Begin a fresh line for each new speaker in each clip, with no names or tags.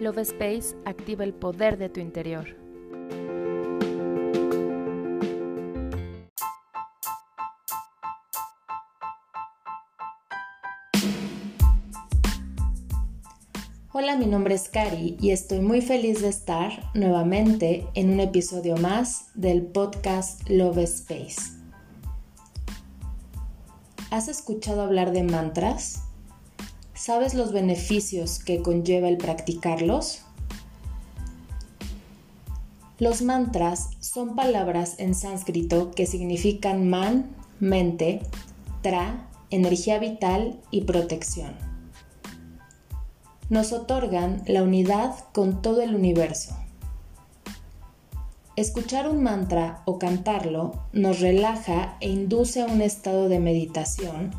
Love Space activa el poder de tu interior.
Hola, mi nombre es Cari y estoy muy feliz de estar nuevamente en un episodio más del podcast Love Space. ¿Has escuchado hablar de mantras? ¿Sabes los beneficios que conlleva el practicarlos? Los mantras son palabras en sánscrito que significan man, mente, tra, energía vital y protección. Nos otorgan la unidad con todo el universo. Escuchar un mantra o cantarlo nos relaja e induce a un estado de meditación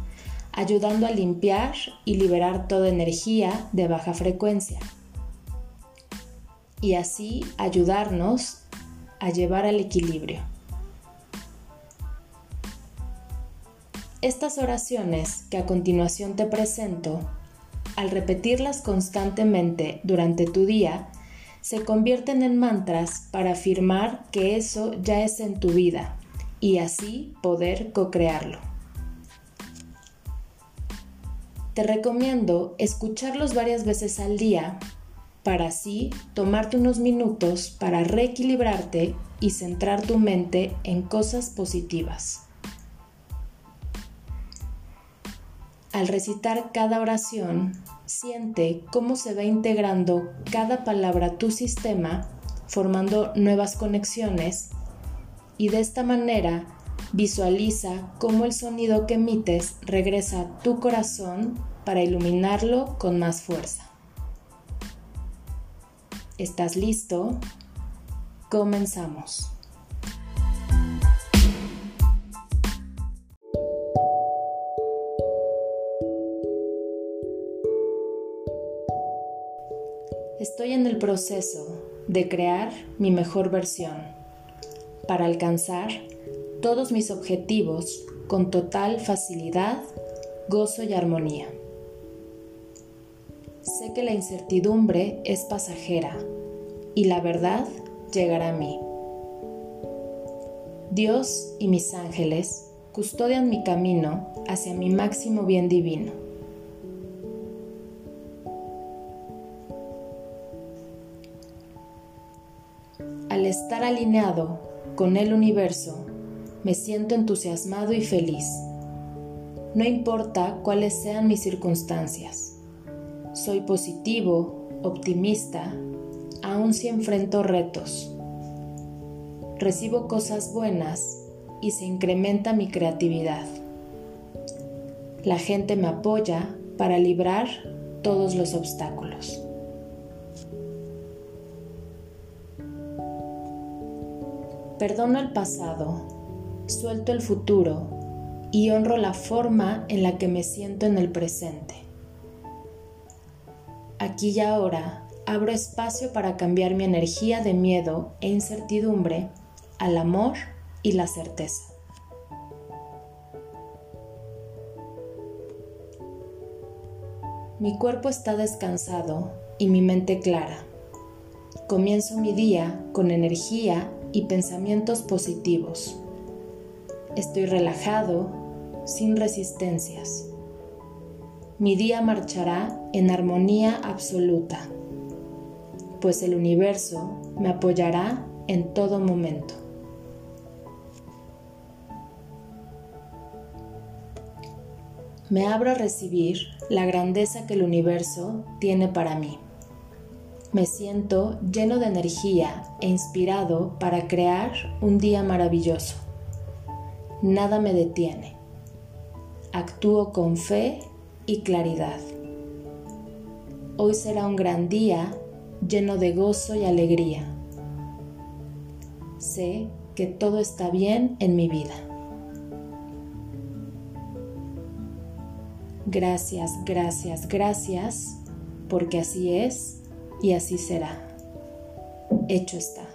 ayudando a limpiar y liberar toda energía de baja frecuencia y así ayudarnos a llevar al equilibrio. Estas oraciones que a continuación te presento, al repetirlas constantemente durante tu día, se convierten en mantras para afirmar que eso ya es en tu vida y así poder co-crearlo. Te recomiendo escucharlos varias veces al día para así tomarte unos minutos para reequilibrarte y centrar tu mente en cosas positivas. Al recitar cada oración, siente cómo se va integrando cada palabra a tu sistema, formando nuevas conexiones y de esta manera Visualiza cómo el sonido que emites regresa a tu corazón para iluminarlo con más fuerza. ¿Estás listo? Comenzamos. Estoy en el proceso de crear mi mejor versión para alcanzar todos mis objetivos con total facilidad, gozo y armonía. Sé que la incertidumbre es pasajera y la verdad llegará a mí. Dios y mis ángeles custodian mi camino hacia mi máximo bien divino. Al estar alineado con el universo, me siento entusiasmado y feliz. No importa cuáles sean mis circunstancias. Soy positivo, optimista, aun si enfrento retos. Recibo cosas buenas y se incrementa mi creatividad. La gente me apoya para librar todos los obstáculos. Perdono el pasado suelto el futuro y honro la forma en la que me siento en el presente. Aquí y ahora abro espacio para cambiar mi energía de miedo e incertidumbre al amor y la certeza. Mi cuerpo está descansado y mi mente clara. Comienzo mi día con energía y pensamientos positivos. Estoy relajado, sin resistencias. Mi día marchará en armonía absoluta, pues el universo me apoyará en todo momento. Me abro a recibir la grandeza que el universo tiene para mí. Me siento lleno de energía e inspirado para crear un día maravilloso nada me detiene. Actúo con fe y claridad. Hoy será un gran día lleno de gozo y alegría. Sé que todo está bien en mi vida. Gracias, gracias, gracias, porque así es y así será. Hecho está.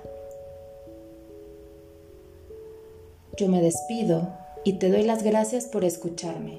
Yo me despido y te doy las gracias por escucharme.